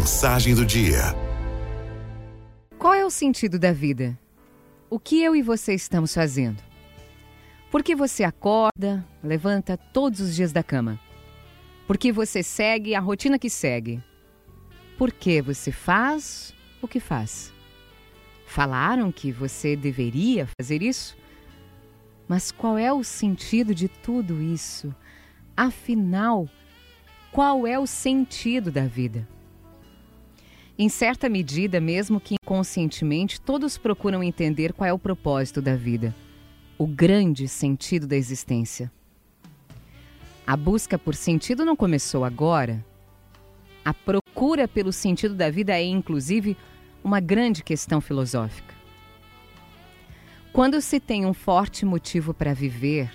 Mensagem do dia. Qual é o sentido da vida? O que eu e você estamos fazendo? Por que você acorda, levanta todos os dias da cama? Por que você segue a rotina que segue? Por que você faz o que faz? Falaram que você deveria fazer isso? Mas qual é o sentido de tudo isso? Afinal, qual é o sentido da vida? Em certa medida, mesmo que inconscientemente, todos procuram entender qual é o propósito da vida, o grande sentido da existência. A busca por sentido não começou agora. A procura pelo sentido da vida é, inclusive, uma grande questão filosófica. Quando se tem um forte motivo para viver,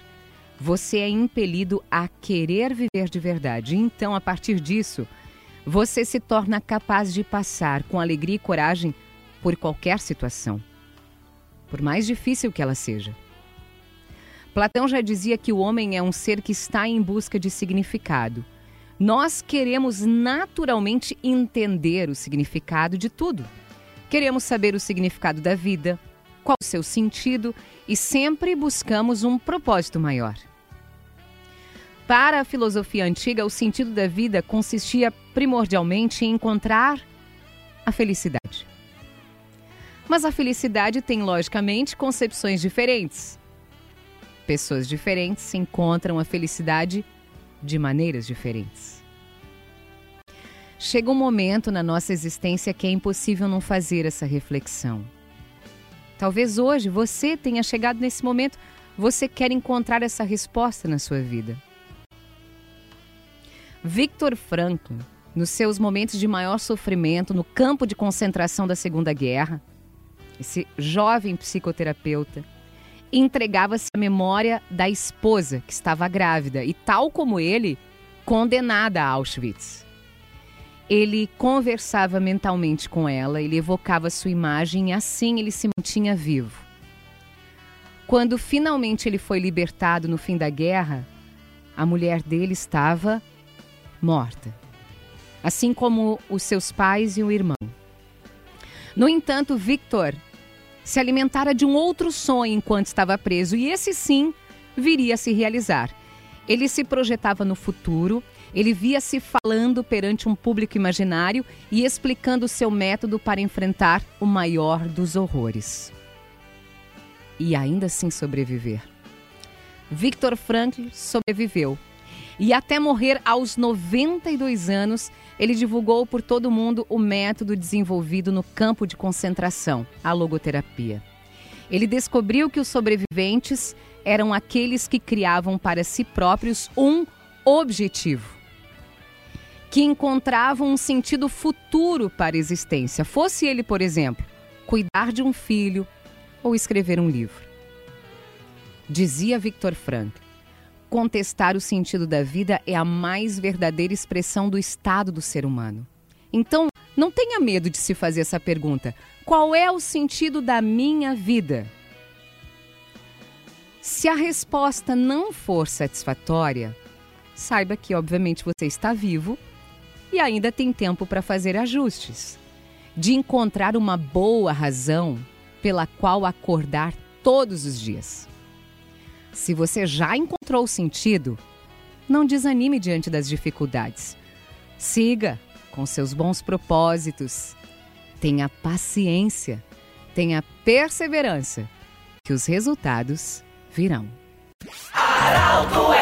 você é impelido a querer viver de verdade. Então, a partir disso, você se torna capaz de passar com alegria e coragem por qualquer situação, por mais difícil que ela seja. Platão já dizia que o homem é um ser que está em busca de significado. Nós queremos naturalmente entender o significado de tudo. Queremos saber o significado da vida, qual o seu sentido e sempre buscamos um propósito maior. Para a filosofia antiga, o sentido da vida consistia primordialmente em encontrar a felicidade. Mas a felicidade tem, logicamente, concepções diferentes. Pessoas diferentes encontram a felicidade de maneiras diferentes. Chega um momento na nossa existência que é impossível não fazer essa reflexão. Talvez hoje você tenha chegado nesse momento, você quer encontrar essa resposta na sua vida. Victor Frankl, nos seus momentos de maior sofrimento no campo de concentração da Segunda Guerra, esse jovem psicoterapeuta, entregava-se à memória da esposa que estava grávida e, tal como ele, condenada a Auschwitz. Ele conversava mentalmente com ela, ele evocava sua imagem e assim ele se mantinha vivo. Quando finalmente ele foi libertado no fim da guerra, a mulher dele estava morta, assim como os seus pais e o irmão. No entanto, Victor se alimentara de um outro sonho enquanto estava preso, e esse sim viria a se realizar. Ele se projetava no futuro, ele via-se falando perante um público imaginário e explicando seu método para enfrentar o maior dos horrores. E ainda assim sobreviver. Victor Frankl sobreviveu. E até morrer aos 92 anos, ele divulgou por todo mundo o método desenvolvido no campo de concentração, a logoterapia. Ele descobriu que os sobreviventes eram aqueles que criavam para si próprios um objetivo, que encontravam um sentido futuro para a existência. Fosse ele, por exemplo, cuidar de um filho ou escrever um livro. Dizia Victor Frankl, contestar o sentido da vida é a mais verdadeira expressão do estado do ser humano. Então, não tenha medo de se fazer essa pergunta: qual é o sentido da minha vida? Se a resposta não for satisfatória, saiba que, obviamente, você está vivo e ainda tem tempo para fazer ajustes, de encontrar uma boa razão pela qual acordar todos os dias. Se você já encontrou o sentido, não desanime diante das dificuldades. Siga com seus bons propósitos. Tenha paciência, tenha perseverança, que os resultados virão. Araldo